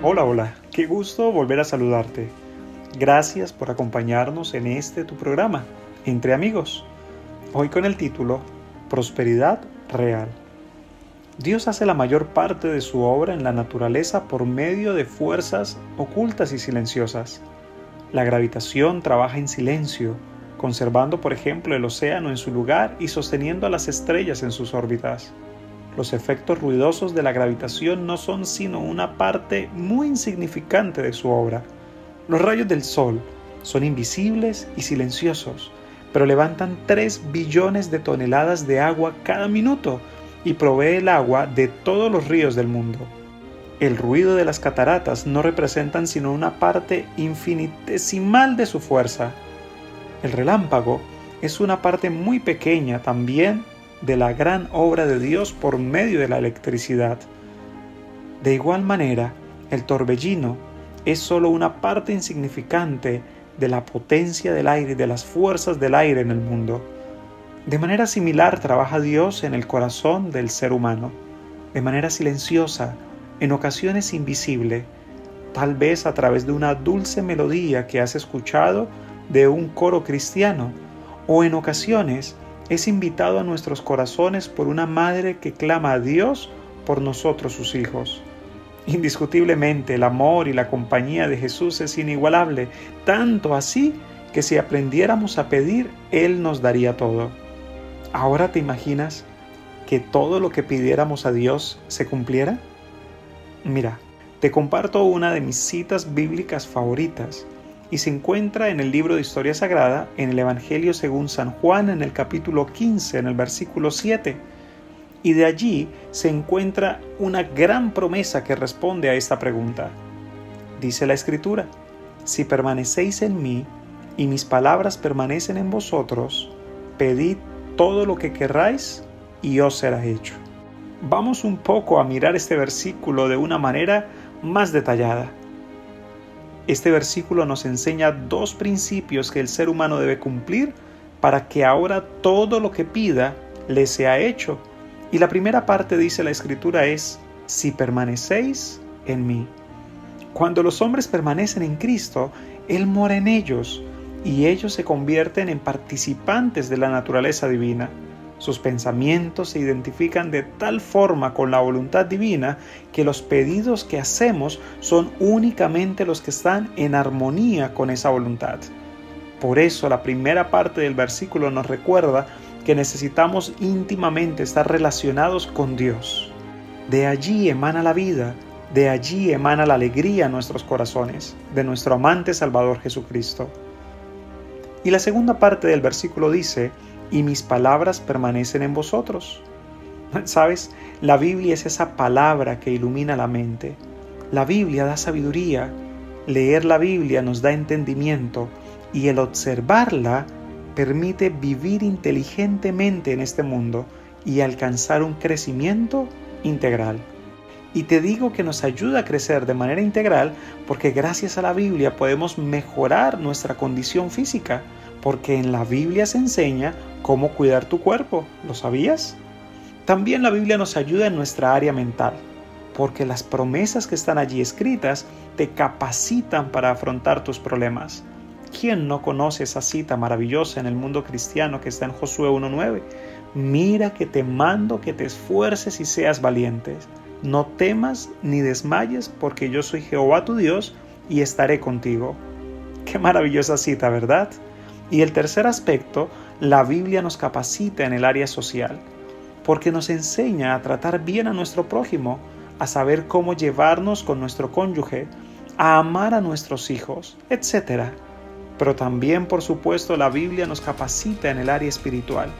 Hola, hola, qué gusto volver a saludarte. Gracias por acompañarnos en este tu programa, Entre Amigos. Hoy con el título Prosperidad Real. Dios hace la mayor parte de su obra en la naturaleza por medio de fuerzas ocultas y silenciosas. La gravitación trabaja en silencio, conservando por ejemplo el océano en su lugar y sosteniendo a las estrellas en sus órbitas. Los efectos ruidosos de la gravitación no son sino una parte muy insignificante de su obra. Los rayos del Sol son invisibles y silenciosos, pero levantan 3 billones de toneladas de agua cada minuto y provee el agua de todos los ríos del mundo. El ruido de las cataratas no representan sino una parte infinitesimal de su fuerza. El relámpago es una parte muy pequeña también de la gran obra de Dios por medio de la electricidad. De igual manera, el torbellino es sólo una parte insignificante de la potencia del aire y de las fuerzas del aire en el mundo. De manera similar trabaja Dios en el corazón del ser humano, de manera silenciosa, en ocasiones invisible, tal vez a través de una dulce melodía que has escuchado de un coro cristiano, o en ocasiones es invitado a nuestros corazones por una madre que clama a Dios por nosotros sus hijos. Indiscutiblemente el amor y la compañía de Jesús es inigualable, tanto así que si aprendiéramos a pedir, Él nos daría todo. ¿Ahora te imaginas que todo lo que pidiéramos a Dios se cumpliera? Mira, te comparto una de mis citas bíblicas favoritas y se encuentra en el libro de Historia Sagrada, en el Evangelio según San Juan, en el capítulo 15, en el versículo 7. Y de allí se encuentra una gran promesa que responde a esta pregunta. Dice la Escritura, si permanecéis en mí y mis palabras permanecen en vosotros, pedid todo lo que querráis y os será hecho. Vamos un poco a mirar este versículo de una manera más detallada. Este versículo nos enseña dos principios que el ser humano debe cumplir para que ahora todo lo que pida le sea hecho. Y la primera parte dice la escritura es, si permanecéis en mí. Cuando los hombres permanecen en Cristo, Él mora en ellos y ellos se convierten en participantes de la naturaleza divina. Sus pensamientos se identifican de tal forma con la voluntad divina que los pedidos que hacemos son únicamente los que están en armonía con esa voluntad. Por eso la primera parte del versículo nos recuerda que necesitamos íntimamente estar relacionados con Dios. De allí emana la vida, de allí emana la alegría en nuestros corazones, de nuestro amante Salvador Jesucristo. Y la segunda parte del versículo dice, y mis palabras permanecen en vosotros. ¿Sabes? La Biblia es esa palabra que ilumina la mente. La Biblia da sabiduría. Leer la Biblia nos da entendimiento y el observarla permite vivir inteligentemente en este mundo y alcanzar un crecimiento integral. Y te digo que nos ayuda a crecer de manera integral porque gracias a la Biblia podemos mejorar nuestra condición física, porque en la Biblia se enseña cómo cuidar tu cuerpo. ¿Lo sabías? También la Biblia nos ayuda en nuestra área mental, porque las promesas que están allí escritas te capacitan para afrontar tus problemas. ¿Quién no conoce esa cita maravillosa en el mundo cristiano que está en Josué 1.9? Mira que te mando que te esfuerces y seas valientes. No temas ni desmayes, porque yo soy Jehová tu Dios y estaré contigo. Qué maravillosa cita, ¿verdad? Y el tercer aspecto, la Biblia nos capacita en el área social, porque nos enseña a tratar bien a nuestro prójimo, a saber cómo llevarnos con nuestro cónyuge, a amar a nuestros hijos, etc. Pero también, por supuesto, la Biblia nos capacita en el área espiritual,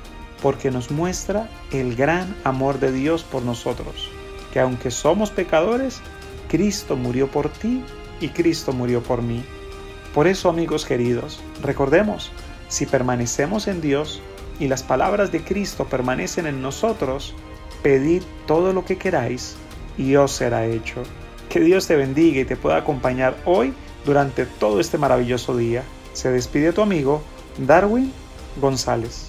porque nos muestra el gran amor de Dios por nosotros, que aunque somos pecadores, Cristo murió por ti y Cristo murió por mí. Por eso, amigos queridos, recordemos, si permanecemos en Dios y las palabras de Cristo permanecen en nosotros, pedid todo lo que queráis y os será hecho. Que Dios te bendiga y te pueda acompañar hoy durante todo este maravilloso día. Se despide tu amigo Darwin González.